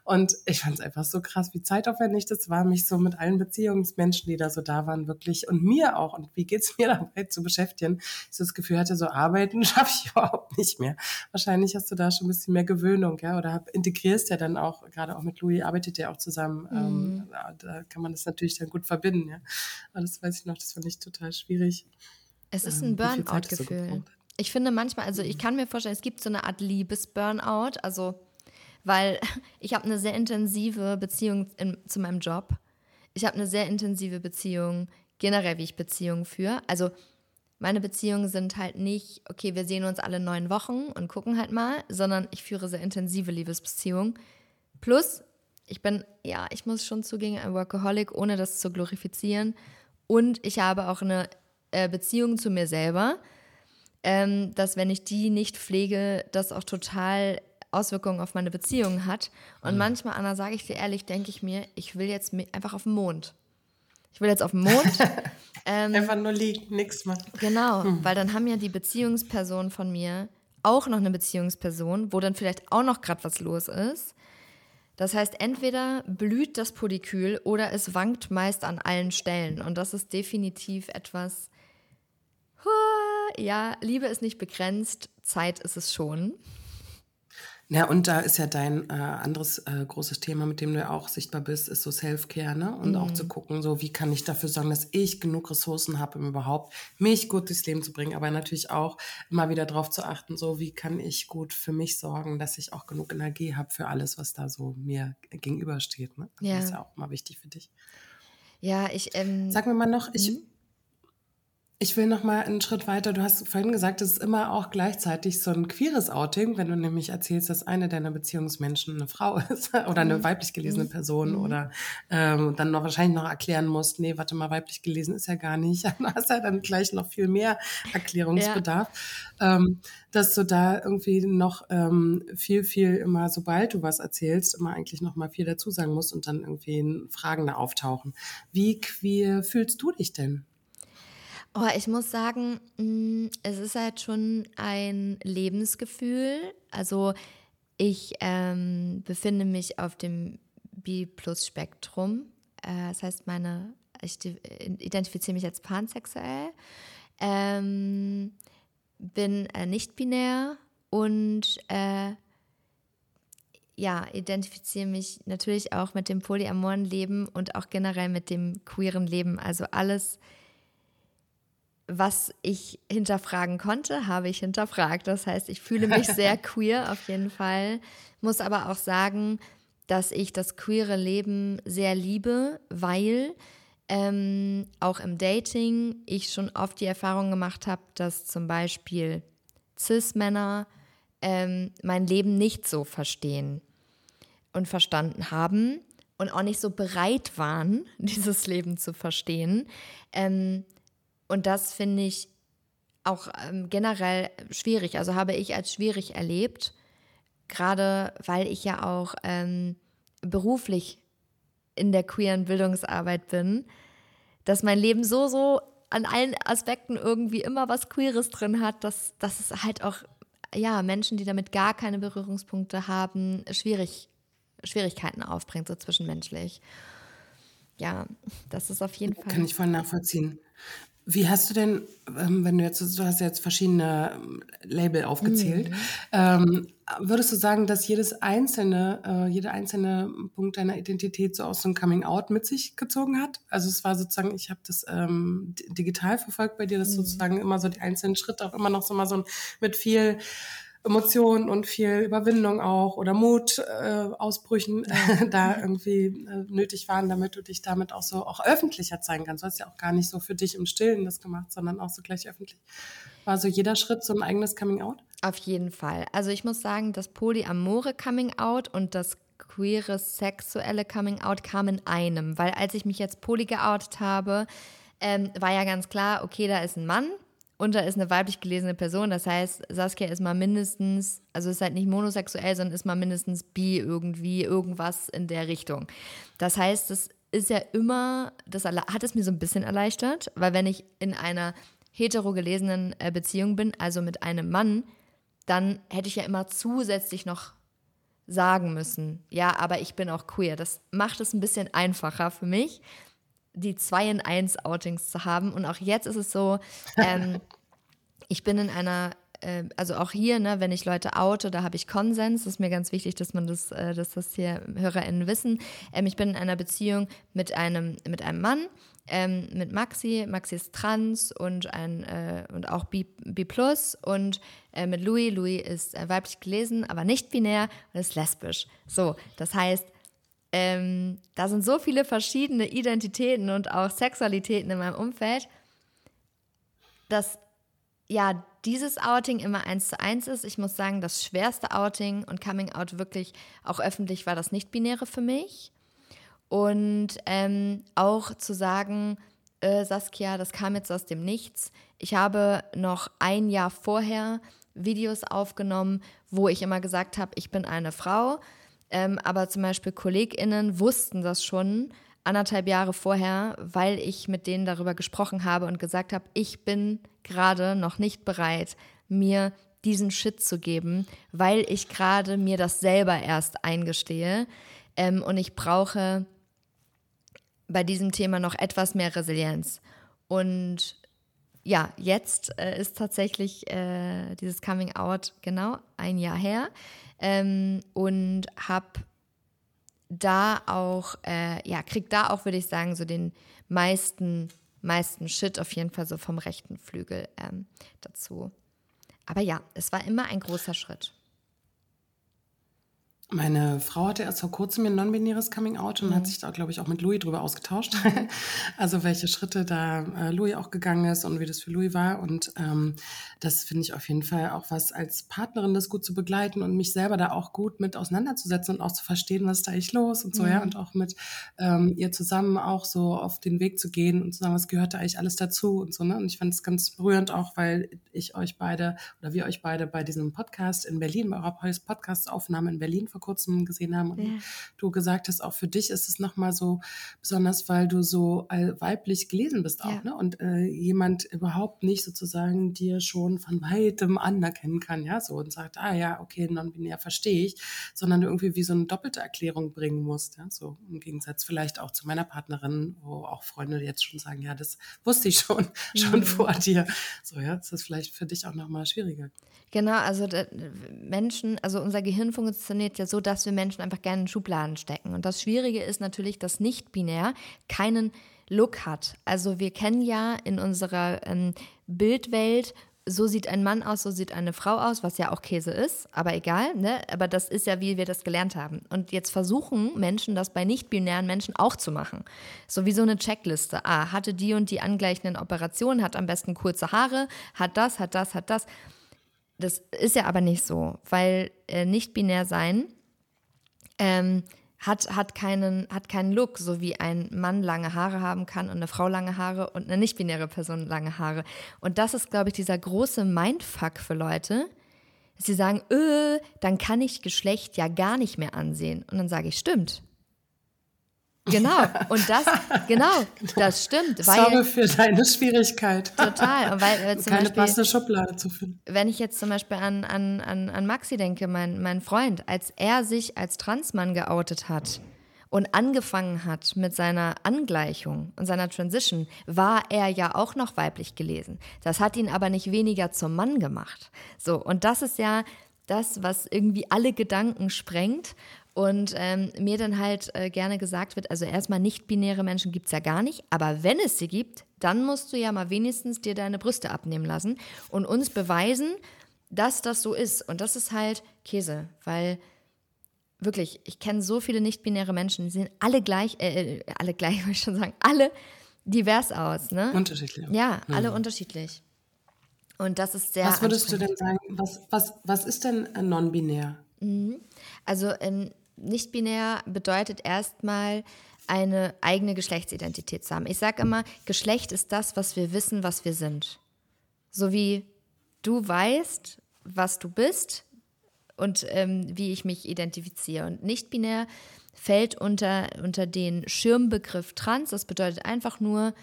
Und ich fand es einfach so krass, wie zeitaufwendig das war, mich so mit allen Beziehungsmenschen, die da so da waren, wirklich und mir auch und wie geht's mir dabei zu beschäftigen. Ich so das Gefühl hatte, so arbeiten schaffe ich überhaupt nicht mehr. Wahrscheinlich hast du da schon ein bisschen mehr Gewöhnung, ja, oder hab, integrierst ja dann auch, gerade auch mit Louis arbeitet ja auch zusammen. Mhm Mhm. Da kann man das natürlich dann gut verbinden, ja. Aber das weiß ich noch, das fand ich total schwierig. Es ist ein ähm, Burnout-Gefühl. So ich finde manchmal, also ich mhm. kann mir vorstellen, es gibt so eine Art Liebes-Burnout, also weil ich habe eine sehr intensive Beziehung in, zu meinem Job. Ich habe eine sehr intensive Beziehung generell, wie ich Beziehungen führe. Also meine Beziehungen sind halt nicht, okay, wir sehen uns alle neun Wochen und gucken halt mal, sondern ich führe sehr intensive Liebesbeziehungen. Plus, ich bin, ja, ich muss schon zugeben, ein Workaholic, ohne das zu glorifizieren. Und ich habe auch eine äh, Beziehung zu mir selber, ähm, dass wenn ich die nicht pflege, das auch total Auswirkungen auf meine Beziehungen hat. Und mhm. manchmal, Anna, sage ich dir ehrlich, denke ich mir, ich will jetzt einfach auf den Mond. Ich will jetzt auf den Mond. ähm, einfach nur liegen, nichts machen. Genau, mhm. weil dann haben ja die Beziehungspersonen von mir auch noch eine Beziehungsperson, wo dann vielleicht auch noch gerade was los ist. Das heißt, entweder blüht das Polykül oder es wankt meist an allen Stellen. Und das ist definitiv etwas, ja, Liebe ist nicht begrenzt, Zeit ist es schon. Ja, und da ist ja dein äh, anderes äh, großes Thema, mit dem du ja auch sichtbar bist, ist so Self-Care, ne? Und mhm. auch zu gucken, so wie kann ich dafür sorgen, dass ich genug Ressourcen habe, um überhaupt mich gut durchs Leben zu bringen, aber natürlich auch immer wieder darauf zu achten, so wie kann ich gut für mich sorgen, dass ich auch genug Energie habe für alles, was da so mir gegenübersteht. Ne? Ja. Das ist ja auch immer wichtig für dich. Ja, ich. Ähm, Sag mir mal noch, ich, mhm. Ich will noch mal einen Schritt weiter. Du hast vorhin gesagt, es ist immer auch gleichzeitig so ein queeres Outing, wenn du nämlich erzählst, dass eine deiner Beziehungsmenschen eine Frau ist oder eine mhm. weiblich gelesene mhm. Person mhm. oder ähm, dann noch wahrscheinlich noch erklären musst, nee, warte mal, weiblich gelesen ist ja gar nicht. Du hast ja dann gleich noch viel mehr Erklärungsbedarf, ja. ähm, dass du da irgendwie noch ähm, viel, viel immer, sobald du was erzählst, immer eigentlich noch mal viel dazu sagen musst und dann irgendwie Fragen da auftauchen. Wie queer fühlst du dich denn? Oh, ich muss sagen, mm, es ist halt schon ein Lebensgefühl. Also ich ähm, befinde mich auf dem B-Plus-Spektrum. Äh, das heißt, meine, ich identifiziere mich als pansexuell, ähm, bin äh, nicht binär und äh, ja, identifiziere mich natürlich auch mit dem polyamoren Leben und auch generell mit dem queeren Leben. Also alles was ich hinterfragen konnte, habe ich hinterfragt. Das heißt, ich fühle mich sehr queer auf jeden Fall, muss aber auch sagen, dass ich das queere Leben sehr liebe, weil ähm, auch im Dating ich schon oft die Erfahrung gemacht habe, dass zum Beispiel CIS-Männer ähm, mein Leben nicht so verstehen und verstanden haben und auch nicht so bereit waren, dieses Leben zu verstehen. Ähm, und das finde ich auch ähm, generell schwierig. Also habe ich als schwierig erlebt, gerade weil ich ja auch ähm, beruflich in der queeren Bildungsarbeit bin, dass mein Leben so, so an allen Aspekten irgendwie immer was Queeres drin hat, dass, dass es halt auch ja, Menschen, die damit gar keine Berührungspunkte haben, schwierig, Schwierigkeiten aufbringt, so zwischenmenschlich. Ja, das ist auf jeden Fall. Kann ich voll nachvollziehen. Wie hast du denn, ähm, wenn du jetzt, du hast jetzt verschiedene ähm, Label aufgezählt, mhm. ähm, würdest du sagen, dass jedes einzelne, äh, jeder einzelne Punkt deiner Identität so aus so einem Coming Out mit sich gezogen hat? Also es war sozusagen, ich habe das ähm, digital verfolgt bei dir, dass mhm. sozusagen immer so die einzelnen Schritte auch immer noch so mal so mit viel Emotionen und viel Überwindung auch oder Mut äh, Ausbrüchen äh, da irgendwie äh, nötig waren, damit du dich damit auch so auch öffentlicher zeigen kannst. Du hast ja auch gar nicht so für dich im Stillen das gemacht, sondern auch so gleich öffentlich. War so jeder Schritt so ein eigenes Coming Out? Auf jeden Fall. Also ich muss sagen, das polyamore Coming Out und das queere sexuelle Coming Out kam in einem, weil als ich mich jetzt poly geoutet habe, ähm, war ja ganz klar, okay, da ist ein Mann, und da ist eine weiblich gelesene Person. Das heißt, Saskia ist mal mindestens, also ist halt nicht monosexuell, sondern ist mal mindestens bi irgendwie, irgendwas in der Richtung. Das heißt, das ist ja immer, das hat es mir so ein bisschen erleichtert, weil wenn ich in einer hetero gelesenen äh, Beziehung bin, also mit einem Mann, dann hätte ich ja immer zusätzlich noch sagen müssen, ja, aber ich bin auch queer. Das macht es ein bisschen einfacher für mich, die 2 in 1 Outings zu haben. Und auch jetzt ist es so, ähm, ich bin in einer äh, also auch hier, ne, wenn ich Leute oute, da habe ich Konsens. Das ist mir ganz wichtig, dass man das, äh, dass das hier HörerInnen wissen. Ähm, ich bin in einer Beziehung mit einem, mit einem Mann, ähm, mit Maxi. Maxi ist trans und ein äh, und auch B, B und äh, mit Louis. Louis ist äh, weiblich gelesen, aber nicht binär und ist lesbisch. So, das heißt, ähm, da sind so viele verschiedene Identitäten und auch Sexualitäten in meinem Umfeld, dass ja dieses Outing immer eins zu eins ist. Ich muss sagen, das schwerste Outing und Coming Out wirklich auch öffentlich war das Nicht-Binäre für mich. Und ähm, auch zu sagen, äh, Saskia, das kam jetzt aus dem Nichts. Ich habe noch ein Jahr vorher Videos aufgenommen, wo ich immer gesagt habe, ich bin eine Frau. Ähm, aber zum Beispiel KollegInnen wussten das schon anderthalb Jahre vorher, weil ich mit denen darüber gesprochen habe und gesagt habe, ich bin gerade noch nicht bereit, mir diesen Shit zu geben, weil ich gerade mir das selber erst eingestehe. Ähm, und ich brauche bei diesem Thema noch etwas mehr Resilienz. Und ja, jetzt äh, ist tatsächlich äh, dieses Coming Out genau ein Jahr her ähm, und habe da auch, äh, ja, krieg da auch, würde ich sagen, so den meisten, meisten Shit auf jeden Fall so vom rechten Flügel ähm, dazu. Aber ja, es war immer ein großer Schritt. Meine Frau hatte erst vor kurzem ein non-binäres Coming-out und mhm. hat sich da, glaube ich, auch mit Louis drüber ausgetauscht. also welche Schritte da äh, Louis auch gegangen ist und wie das für Louis war. Und ähm, das finde ich auf jeden Fall auch was als Partnerin, das gut zu begleiten und mich selber da auch gut mit auseinanderzusetzen und auch zu verstehen, was ist da eigentlich los und so, mhm. ja. Und auch mit ähm, ihr zusammen auch so auf den Weg zu gehen und zu sagen, was gehört da eigentlich alles dazu und so, ne? Und ich fand es ganz berührend auch, weil ich euch beide oder wir euch beide bei diesem Podcast in Berlin, bei eurer Podcast-Aufnahme in Berlin vor kurzem gesehen haben. Und ja. du gesagt hast, auch für dich ist es nochmal so besonders, weil du so weiblich gelesen bist auch, ja. ne? Und äh, jemand überhaupt nicht sozusagen dir schon von weitem anerkennen kann, ja, so und sagt, ah ja, okay, non-binär verstehe ich, sondern du irgendwie wie so eine doppelte Erklärung bringen musst, ja, so im Gegensatz vielleicht auch zu meiner Partnerin, wo auch Freunde jetzt schon sagen, ja, das wusste ich schon, schon mhm. vor dir. So, ja, das ist vielleicht für dich auch nochmal schwieriger. Genau, also Menschen, also unser Gehirn funktioniert ja so, dass wir Menschen einfach gerne in Schubladen stecken. Und das Schwierige ist natürlich, dass nicht-binär keinen Look hat. Also wir kennen ja in unserer ähm, Bildwelt, so sieht ein Mann aus, so sieht eine Frau aus, was ja auch Käse ist, aber egal, ne? Aber das ist ja, wie wir das gelernt haben. Und jetzt versuchen Menschen das bei nicht-binären Menschen auch zu machen. So wie so eine Checkliste. Ah, hatte die und die angleichenden Operationen, hat am besten kurze Haare, hat das, hat das, hat das. Das ist ja aber nicht so, weil äh, nicht binär sein ähm, hat, hat, keinen, hat keinen Look, so wie ein Mann lange Haare haben kann und eine Frau lange Haare und eine nicht-binäre Person lange Haare. Und das ist, glaube ich, dieser große Mindfuck für Leute. Dass sie sagen, öh, dann kann ich Geschlecht ja gar nicht mehr ansehen. Und dann sage ich, stimmt. Genau, und das, genau, das stimmt. Sorge für deine Schwierigkeit. Total. Und weil, äh, Keine Beispiel, passende Schublade zu finden. Wenn ich jetzt zum Beispiel an, an, an, an Maxi denke, mein, mein Freund, als er sich als Transmann geoutet hat und angefangen hat mit seiner Angleichung und seiner Transition, war er ja auch noch weiblich gelesen. Das hat ihn aber nicht weniger zum Mann gemacht. So, und das ist ja das, was irgendwie alle Gedanken sprengt und ähm, mir dann halt äh, gerne gesagt wird, also erstmal nicht-binäre Menschen gibt es ja gar nicht, aber wenn es sie gibt, dann musst du ja mal wenigstens dir deine Brüste abnehmen lassen und uns beweisen, dass das so ist. Und das ist halt Käse, weil wirklich, ich kenne so viele nicht-binäre Menschen, die sehen alle gleich, äh, äh alle gleich, würde ich schon sagen, alle divers aus. Ne? Unterschiedlich. Ja, alle mhm. unterschiedlich. Und das ist sehr. Was würdest du denn sagen, was, was, was ist denn non-binär? Mhm. Also ähm, nicht-binär bedeutet erstmal eine eigene Geschlechtsidentität zu haben. Ich sage immer, Geschlecht ist das, was wir wissen, was wir sind. So wie du weißt, was du bist und ähm, wie ich mich identifiziere. Und nicht-binär fällt unter, unter den Schirmbegriff trans. Das bedeutet einfach nur,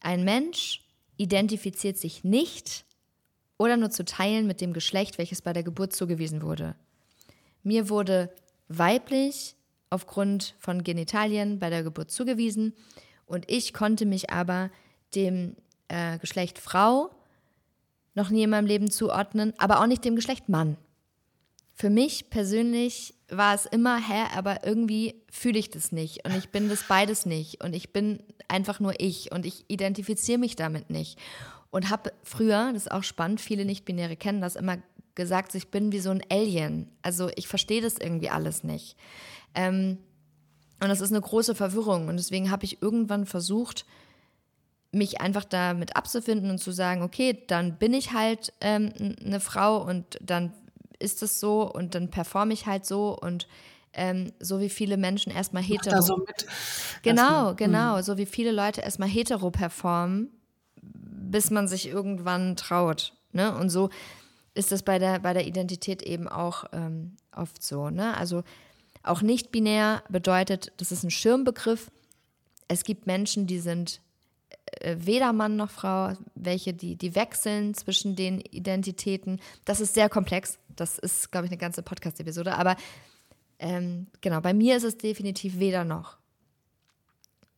ein Mensch identifiziert sich nicht oder nur zu teilen mit dem Geschlecht, welches bei der Geburt zugewiesen wurde. Mir wurde weiblich aufgrund von Genitalien bei der Geburt zugewiesen und ich konnte mich aber dem äh, Geschlecht Frau noch nie in meinem Leben zuordnen, aber auch nicht dem Geschlecht Mann. Für mich persönlich war es immer, hä, aber irgendwie fühle ich das nicht und ich bin das beides nicht und ich bin einfach nur ich und ich identifiziere mich damit nicht und habe früher, das ist auch spannend, viele Nicht-Binäre kennen das, immer gesagt, ich bin wie so ein Alien. Also ich verstehe das irgendwie alles nicht. Ähm, und das ist eine große Verwirrung. Und deswegen habe ich irgendwann versucht, mich einfach damit abzufinden und zu sagen, okay, dann bin ich halt ähm, eine Frau und dann ist es so und dann performe ich halt so und ähm, so wie viele Menschen erstmal hetero. So genau, hm. genau. So wie viele Leute erstmal hetero performen, bis man sich irgendwann traut. Ne? Und so ist das bei der, bei der Identität eben auch ähm, oft so. Ne? Also auch nicht binär bedeutet, das ist ein Schirmbegriff. Es gibt Menschen, die sind äh, weder Mann noch Frau, welche die, die wechseln zwischen den Identitäten. Das ist sehr komplex. Das ist, glaube ich, eine ganze Podcast-Episode. Aber ähm, genau, bei mir ist es definitiv weder noch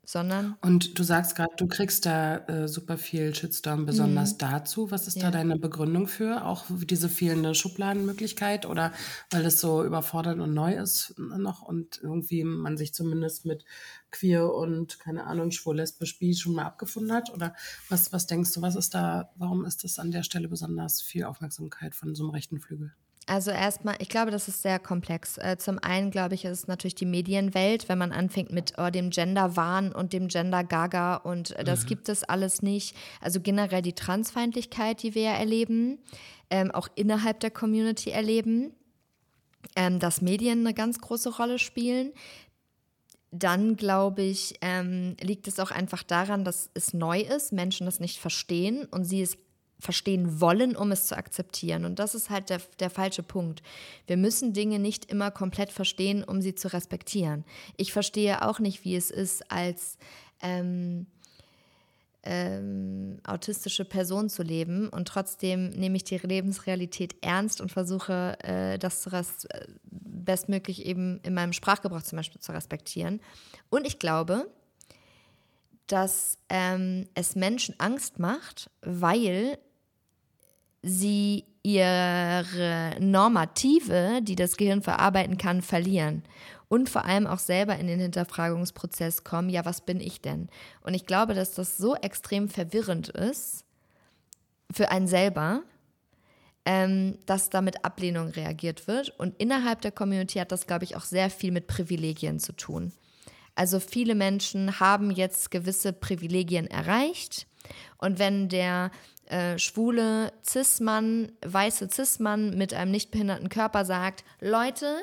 sondern. Und du sagst gerade, du kriegst da äh, super viel Shitstorm besonders mhm. dazu. Was ist ja. da deine Begründung für? Auch diese fehlende Schubladenmöglichkeit oder weil es so überfordernd und neu ist noch und irgendwie man sich zumindest mit queer und keine Ahnung, schwul, lesbisch, bi schon mal abgefunden hat? Oder was, was denkst du, was ist da, warum ist das an der Stelle besonders viel Aufmerksamkeit von so einem rechten Flügel? Also erstmal, ich glaube, das ist sehr komplex. Äh, zum einen, glaube ich, ist es natürlich die Medienwelt, wenn man anfängt mit oh, dem Gender-Wahn und dem Gender-Gaga und äh, das mhm. gibt es alles nicht. Also generell die Transfeindlichkeit, die wir ja erleben, ähm, auch innerhalb der Community erleben, ähm, dass Medien eine ganz große Rolle spielen. Dann glaube ich, ähm, liegt es auch einfach daran, dass es neu ist, Menschen das nicht verstehen und sie es verstehen wollen, um es zu akzeptieren. Und das ist halt der, der falsche Punkt. Wir müssen Dinge nicht immer komplett verstehen, um sie zu respektieren. Ich verstehe auch nicht, wie es ist, als ähm, ähm, autistische Person zu leben und trotzdem nehme ich die Lebensrealität ernst und versuche, äh, das zu bestmöglich eben in meinem Sprachgebrauch zum Beispiel zu respektieren. Und ich glaube, dass ähm, es Menschen Angst macht, weil sie ihre Normative, die das Gehirn verarbeiten kann, verlieren und vor allem auch selber in den Hinterfragungsprozess kommen, ja, was bin ich denn? Und ich glaube, dass das so extrem verwirrend ist für einen selber, ähm, dass da mit Ablehnung reagiert wird. Und innerhalb der Community hat das, glaube ich, auch sehr viel mit Privilegien zu tun. Also viele Menschen haben jetzt gewisse Privilegien erreicht. Und wenn der äh, schwule Cis-Mann, weiße Cis-Mann mit einem nicht behinderten Körper sagt, Leute,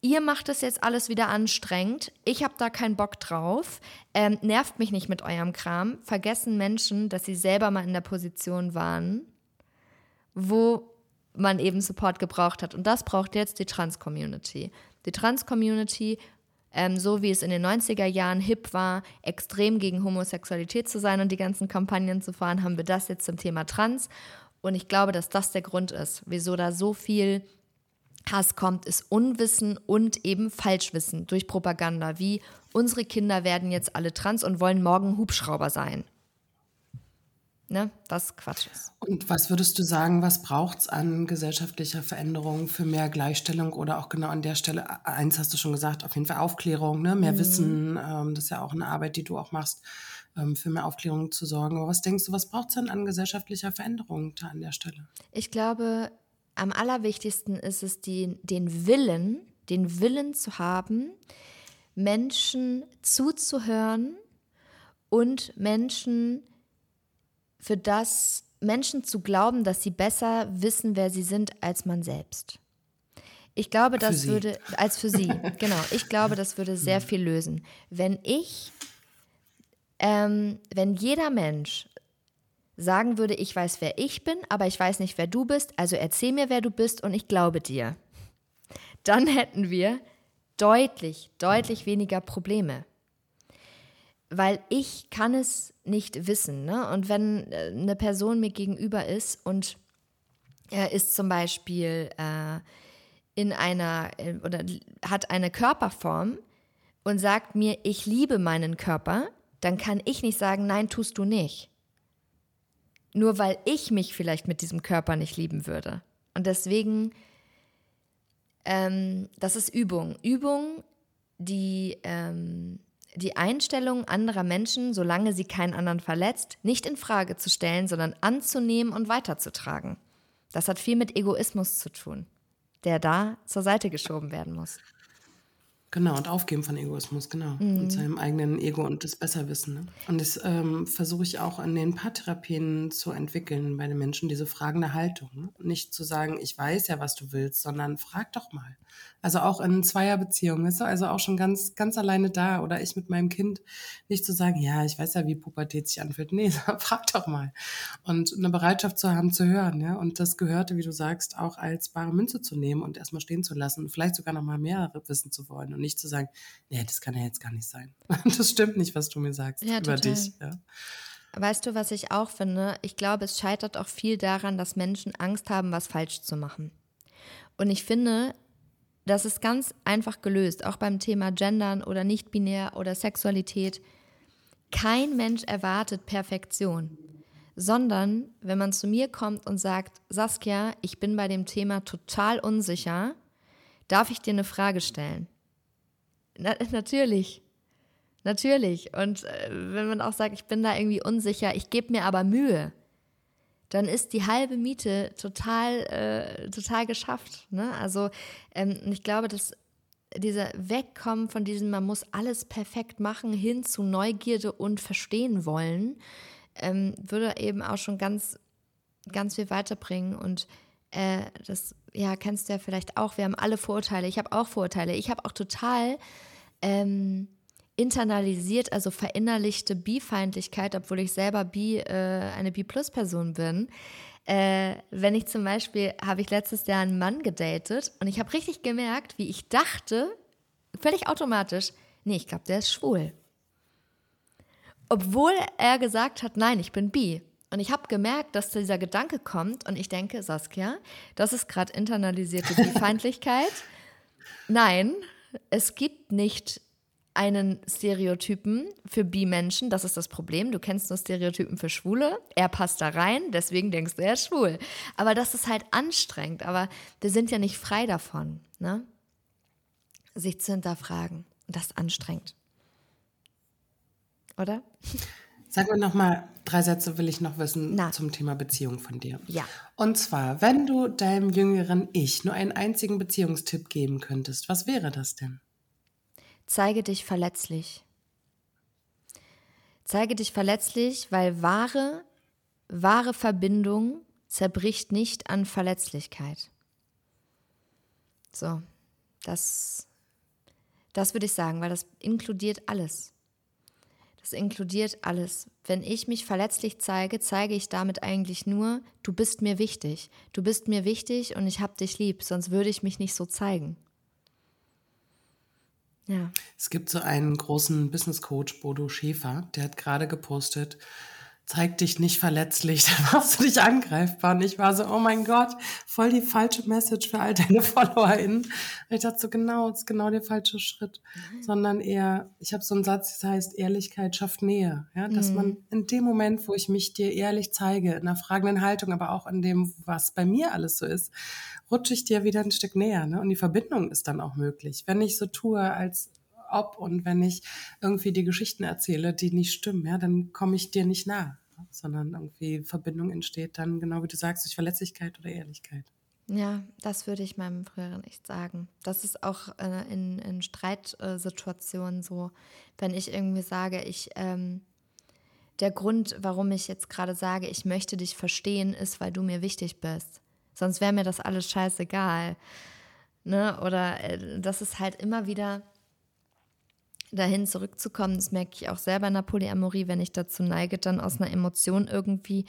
ihr macht das jetzt alles wieder anstrengend, ich habe da keinen Bock drauf, ähm, nervt mich nicht mit eurem Kram, vergessen Menschen, dass sie selber mal in der Position waren, wo man eben Support gebraucht hat. Und das braucht jetzt die Trans-Community. Die Trans-Community ähm, so wie es in den 90er Jahren hip war, extrem gegen Homosexualität zu sein und die ganzen Kampagnen zu fahren, haben wir das jetzt zum Thema Trans. Und ich glaube, dass das der Grund ist, wieso da so viel Hass kommt, ist Unwissen und eben Falschwissen durch Propaganda, wie unsere Kinder werden jetzt alle trans und wollen morgen Hubschrauber sein. Ne? Was Quatsch ist. Und was würdest du sagen, was braucht es an gesellschaftlicher Veränderung für mehr Gleichstellung oder auch genau an der Stelle, eins hast du schon gesagt, auf jeden Fall Aufklärung, ne? mehr mhm. Wissen, ähm, das ist ja auch eine Arbeit, die du auch machst, ähm, für mehr Aufklärung zu sorgen. Aber was denkst du, was braucht es denn an gesellschaftlicher Veränderung da an der Stelle? Ich glaube, am allerwichtigsten ist es, die, den Willen, den Willen zu haben, Menschen zuzuhören und Menschen für das Menschen zu glauben, dass sie besser wissen, wer sie sind, als man selbst. Ich glaube, das würde, als für sie, genau, ich glaube, das würde sehr viel lösen. Wenn ich, ähm, wenn jeder Mensch sagen würde, ich weiß, wer ich bin, aber ich weiß nicht, wer du bist, also erzähl mir, wer du bist und ich glaube dir, dann hätten wir deutlich, deutlich weniger Probleme weil ich kann es nicht wissen. Ne? Und wenn äh, eine Person mir gegenüber ist und er ist zum Beispiel äh, in einer äh, oder hat eine Körperform und sagt mir, ich liebe meinen Körper, dann kann ich nicht sagen, nein, tust du nicht. Nur weil ich mich vielleicht mit diesem Körper nicht lieben würde. Und deswegen, ähm, das ist Übung. Übung, die ähm, die Einstellung anderer Menschen, solange sie keinen anderen verletzt, nicht in Frage zu stellen, sondern anzunehmen und weiterzutragen. Das hat viel mit Egoismus zu tun, der da zur Seite geschoben werden muss. Genau, und Aufgeben von Egoismus, genau. Mhm. Und seinem eigenen Ego und das Besserwissen. Ne? Und das ähm, versuche ich auch in den Paartherapien zu entwickeln bei den Menschen, diese fragende Haltung. Ne? Nicht zu sagen, ich weiß ja, was du willst, sondern frag doch mal. Also auch in Zweierbeziehungen, ist also auch schon ganz, ganz alleine da oder ich mit meinem Kind nicht zu sagen, ja, ich weiß ja, wie Pubertät sich anfühlt. Nee, frag doch mal. Und eine Bereitschaft zu haben, zu hören, ja. Und das Gehörte, wie du sagst, auch als bare Münze zu nehmen und erstmal stehen zu lassen und vielleicht sogar noch mal mehr wissen zu wollen und nicht zu sagen, nee, das kann ja jetzt gar nicht sein. Das stimmt nicht, was du mir sagst ja, über total. dich. Ja. Weißt du, was ich auch finde? Ich glaube, es scheitert auch viel daran, dass Menschen Angst haben, was falsch zu machen. Und ich finde, das ist ganz einfach gelöst, auch beim Thema Gendern oder nicht-binär oder Sexualität. Kein Mensch erwartet Perfektion, sondern wenn man zu mir kommt und sagt, Saskia, ich bin bei dem Thema total unsicher, darf ich dir eine Frage stellen? Na, natürlich. Natürlich. Und äh, wenn man auch sagt, ich bin da irgendwie unsicher, ich gebe mir aber Mühe, dann ist die halbe Miete total, äh, total geschafft. Ne? Also ähm, ich glaube, dass dieser Wegkommen von diesem, man muss alles perfekt machen, hin zu Neugierde und verstehen wollen, ähm, würde eben auch schon ganz, ganz viel weiterbringen. Und äh, das, ja, kennst du ja vielleicht auch, wir haben alle Vorurteile. Ich habe auch Vorurteile. Ich habe auch total ähm, internalisiert, also verinnerlichte Bi-Feindlichkeit, obwohl ich selber Bi, äh, eine Bi-Plus-Person bin. Äh, wenn ich zum Beispiel, habe ich letztes Jahr einen Mann gedatet und ich habe richtig gemerkt, wie ich dachte, völlig automatisch, nee, ich glaube, der ist schwul. Obwohl er gesagt hat, nein, ich bin bi. Und ich habe gemerkt, dass dieser Gedanke kommt und ich denke, Saskia, das ist gerade internalisierte Bi-Feindlichkeit. Nein, es gibt nicht einen Stereotypen für Bi-Menschen, das ist das Problem. Du kennst nur Stereotypen für Schwule, er passt da rein, deswegen denkst du, er ist schwul. Aber das ist halt anstrengend, aber wir sind ja nicht frei davon, ne? sich zu hinterfragen. Das ist anstrengend. Oder? Sag mir noch mal drei Sätze will ich noch wissen Na. zum Thema Beziehung von dir. Ja. Und zwar, wenn du deinem jüngeren Ich nur einen einzigen Beziehungstipp geben könntest, was wäre das denn? Zeige dich verletzlich. Zeige dich verletzlich, weil wahre, wahre Verbindung zerbricht nicht an Verletzlichkeit. So, das, das würde ich sagen, weil das inkludiert alles. Das inkludiert alles. Wenn ich mich verletzlich zeige, zeige ich damit eigentlich nur, du bist mir wichtig. Du bist mir wichtig und ich hab dich lieb, sonst würde ich mich nicht so zeigen. Ja. Es gibt so einen großen Business Coach, Bodo Schäfer, der hat gerade gepostet, zeig dich nicht verletzlich, dann machst du dich angreifbar. Und ich war so, oh mein Gott, voll die falsche Message für all deine FollowerInnen. Und ich dachte so, genau, das ist genau der falsche Schritt. Mhm. Sondern eher, ich habe so einen Satz, das heißt, Ehrlichkeit schafft Nähe. Ja, dass mhm. man in dem Moment, wo ich mich dir ehrlich zeige, in einer fragenden Haltung, aber auch in dem, was bei mir alles so ist, rutsche ich dir wieder ein Stück näher. Ne? Und die Verbindung ist dann auch möglich. Wenn ich so tue, als ob und wenn ich irgendwie die Geschichten erzähle, die nicht stimmen, ja, dann komme ich dir nicht nah, sondern irgendwie Verbindung entsteht dann, genau wie du sagst, durch Verletzlichkeit oder Ehrlichkeit. Ja, das würde ich meinem früheren Ich sagen. Das ist auch äh, in, in Streitsituationen so, wenn ich irgendwie sage, ich, ähm, der Grund, warum ich jetzt gerade sage, ich möchte dich verstehen, ist, weil du mir wichtig bist. Sonst wäre mir das alles scheißegal. Ne? Oder äh, das ist halt immer wieder dahin zurückzukommen, das merke ich auch selber in der Polyamorie, wenn ich dazu neige, dann aus einer Emotion irgendwie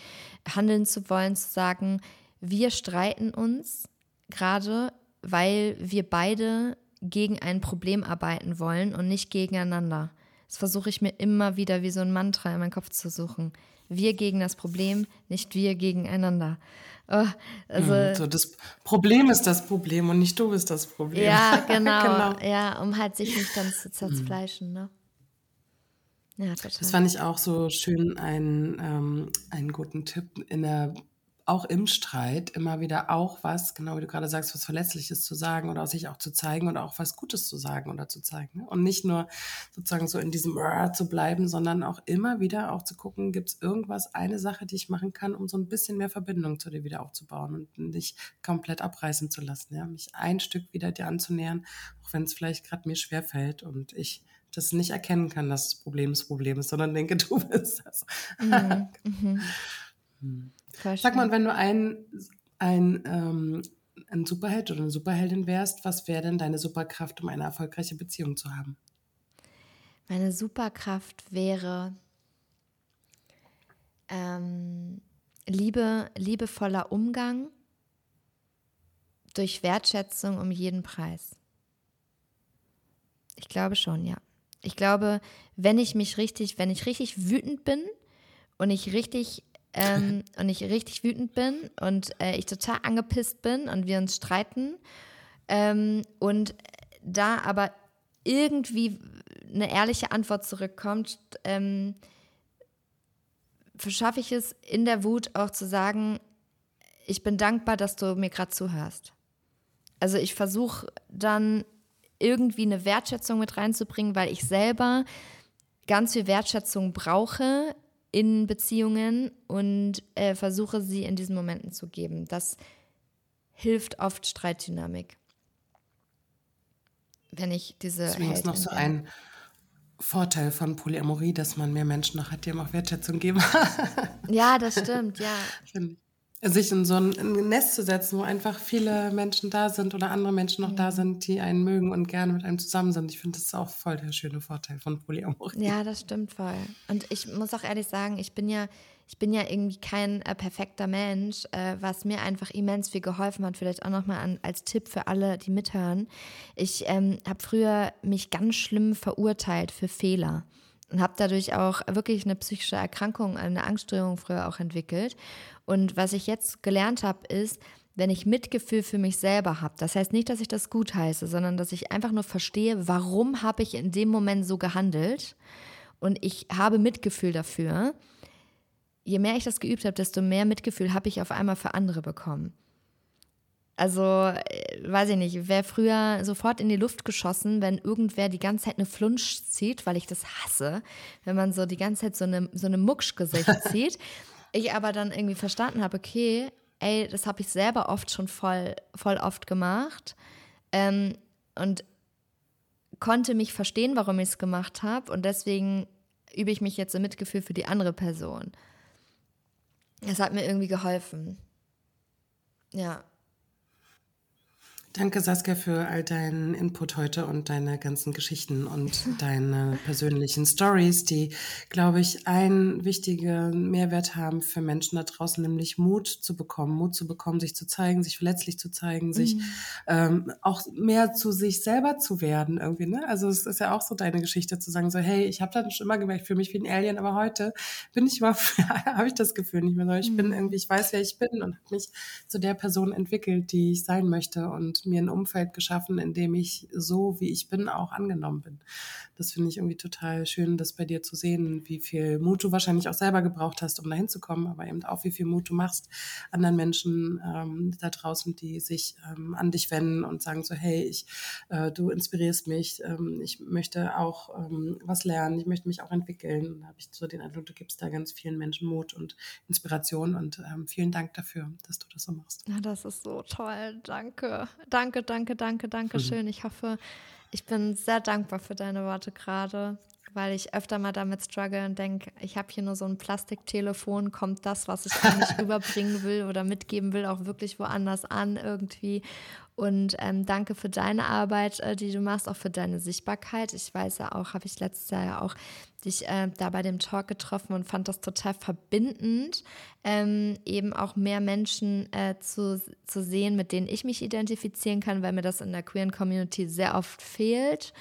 handeln zu wollen, zu sagen, wir streiten uns gerade, weil wir beide gegen ein Problem arbeiten wollen und nicht gegeneinander. Das versuche ich mir immer wieder wie so ein Mantra in meinen Kopf zu suchen. Wir gegen das Problem, nicht wir gegeneinander. Oh, also, mhm, so das Problem ist das Problem und nicht du bist das Problem. Ja, genau. genau. Ja, um halt sich nicht dann zu zerfleischen, ne? Ja, total. Das fand ich auch so schön, einen, ähm, einen guten Tipp in der auch im Streit immer wieder auch was, genau wie du gerade sagst, was Verletzliches zu sagen oder sich auch zu zeigen oder auch was Gutes zu sagen oder zu zeigen. Ne? Und nicht nur sozusagen so in diesem zu bleiben, sondern auch immer wieder auch zu gucken, gibt es irgendwas, eine Sache, die ich machen kann, um so ein bisschen mehr Verbindung zu dir wieder aufzubauen und nicht komplett abreißen zu lassen. Ja? Mich ein Stück wieder dir anzunähern, auch wenn es vielleicht gerade mir schwerfällt und ich das nicht erkennen kann, dass das Problem das Problem ist, sondern denke, du bist das. Mhm. mhm. Hm. Sag mal, wenn du ein, ein, ähm, ein Superheld oder eine Superheldin wärst, was wäre denn deine Superkraft, um eine erfolgreiche Beziehung zu haben? Meine Superkraft wäre ähm, Liebe, liebevoller Umgang durch Wertschätzung um jeden Preis. Ich glaube schon, ja. Ich glaube, wenn ich mich richtig, wenn ich richtig wütend bin und ich richtig ähm, und ich richtig wütend bin und äh, ich total angepisst bin und wir uns streiten ähm, und da aber irgendwie eine ehrliche Antwort zurückkommt, ähm, verschaffe ich es in der Wut auch zu sagen, ich bin dankbar, dass du mir gerade zuhörst. Also ich versuche dann irgendwie eine Wertschätzung mit reinzubringen, weil ich selber ganz viel Wertschätzung brauche in Beziehungen und äh, versuche sie in diesen Momenten zu geben. Das hilft oft Streitdynamik. Wenn ich diese. Deswegen ist noch so ein Vorteil von Polyamorie, dass man mehr Menschen noch hat, die ihm auch Wertschätzung geben. ja, das stimmt, ja. Sich in so ein, Nest zu setzen, wo einfach viele Menschen da sind oder andere Menschen noch da sind, die einen mögen und gerne mit einem zusammen sind. Ich finde, das ist auch voll der schöne Vorteil von Polyamorie. Ja, das stimmt voll. Und ich muss auch ehrlich sagen, ich bin ja, ich bin ja irgendwie kein äh, perfekter Mensch, äh, was mir einfach immens viel geholfen hat. Vielleicht auch nochmal als Tipp für alle, die mithören. Ich ähm, habe früher mich ganz schlimm verurteilt für Fehler und habe dadurch auch wirklich eine psychische Erkrankung, eine Angststörung früher auch entwickelt. Und was ich jetzt gelernt habe, ist, wenn ich Mitgefühl für mich selber habe, das heißt nicht, dass ich das gut heiße, sondern dass ich einfach nur verstehe, warum habe ich in dem Moment so gehandelt und ich habe Mitgefühl dafür. Je mehr ich das geübt habe, desto mehr Mitgefühl habe ich auf einmal für andere bekommen. Also, äh, weiß ich nicht, wäre früher sofort in die Luft geschossen, wenn irgendwer die ganze Zeit eine Flunsch zieht, weil ich das hasse, wenn man so die ganze Zeit so eine, so eine Muckschgesicht zieht. ich aber dann irgendwie verstanden habe, okay, ey, das habe ich selber oft schon voll, voll oft gemacht ähm, und konnte mich verstehen, warum ich es gemacht habe und deswegen übe ich mich jetzt im Mitgefühl für die andere Person. Das hat mir irgendwie geholfen. Ja. Danke, Saskia, für all deinen Input heute und deine ganzen Geschichten und deine persönlichen Stories, die, glaube ich, einen wichtigen Mehrwert haben für Menschen da draußen, nämlich Mut zu bekommen, Mut zu bekommen, sich zu zeigen, sich verletzlich zu zeigen, mhm. sich ähm, auch mehr zu sich selber zu werden irgendwie. Ne? Also es ist ja auch so deine Geschichte zu sagen, so hey, ich habe dann schon immer gemerkt, ich fühle mich wie ein Alien, aber heute bin ich mal, habe ich das Gefühl nicht mehr so. Ich mhm. bin irgendwie, ich weiß, wer ich bin und habe mich zu der Person entwickelt, die ich sein möchte und mir ein Umfeld geschaffen, in dem ich so, wie ich bin, auch angenommen bin. Das finde ich irgendwie total schön, das bei dir zu sehen, wie viel Mut du wahrscheinlich auch selber gebraucht hast, um dahin zu kommen, aber eben auch, wie viel Mut du machst anderen Menschen ähm, da draußen, die sich ähm, an dich wenden und sagen so, hey, ich, äh, du inspirierst mich, ähm, ich möchte auch ähm, was lernen, ich möchte mich auch entwickeln. Da habe ich so den Eindruck, du gibst da ganz vielen Menschen Mut und Inspiration und ähm, vielen Dank dafür, dass du das so machst. Ja, das ist so toll. Danke. Danke, danke, danke, danke mhm. schön. Ich hoffe, ich bin sehr dankbar für deine Worte gerade, weil ich öfter mal damit struggle und denke, ich habe hier nur so ein Plastiktelefon, kommt das, was ich eigentlich rüberbringen will oder mitgeben will, auch wirklich woanders an irgendwie. Und ähm, danke für deine Arbeit, äh, die du machst, auch für deine Sichtbarkeit. Ich weiß ja auch, habe ich letztes Jahr ja auch dich äh, da bei dem Talk getroffen und fand das total verbindend, ähm, eben auch mehr Menschen äh, zu, zu sehen, mit denen ich mich identifizieren kann, weil mir das in der queeren Community sehr oft fehlt.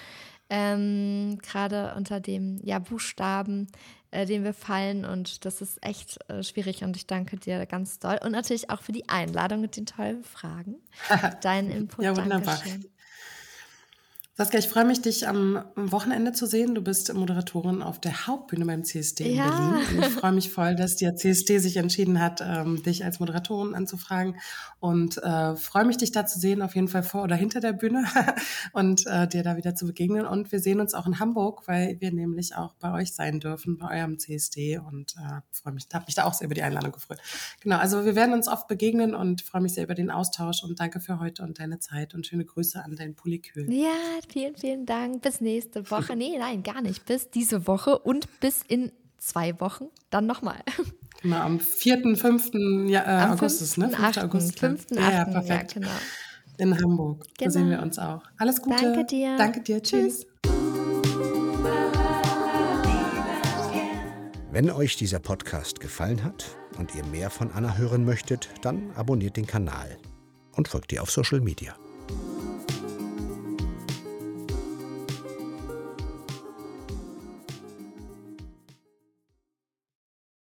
Ähm, Gerade unter dem ja, Buchstaben äh, den wir fallen. Und das ist echt äh, schwierig. Und ich danke dir ganz doll. Und natürlich auch für die Einladung mit den tollen Fragen. Deinen Input. ja, wunderbar. Dankeschön. Saskia, ich freue mich, dich am Wochenende zu sehen. Du bist Moderatorin auf der Hauptbühne beim CSD in ja. Berlin. Und ich freue mich voll, dass der CSD sich entschieden hat, ähm, dich als Moderatorin anzufragen. Und äh, freue mich, dich da zu sehen, auf jeden Fall vor oder hinter der Bühne und äh, dir da wieder zu begegnen. Und wir sehen uns auch in Hamburg, weil wir nämlich auch bei euch sein dürfen, bei eurem CSD. Und äh, freue mich, habe mich da auch sehr über die Einladung gefreut. Genau, also wir werden uns oft begegnen und freue mich sehr über den Austausch. Und danke für heute und deine Zeit und schöne Grüße an dein Polikül. Ja, vielen, vielen Dank. Bis nächste Woche. Nee, nein, gar nicht. Bis diese Woche und bis in zwei Wochen dann nochmal. Genau, am 4., 5. Ja, äh, am August ist, ne? 5. 8. August. 5. Ja, ja, perfekt. Ja, genau. In Hamburg. Genau. Da sehen wir uns auch. Alles Gute. Danke dir. Danke dir. Tschüss. Wenn euch dieser Podcast gefallen hat und ihr mehr von Anna hören möchtet, dann abonniert den Kanal und folgt ihr auf Social Media.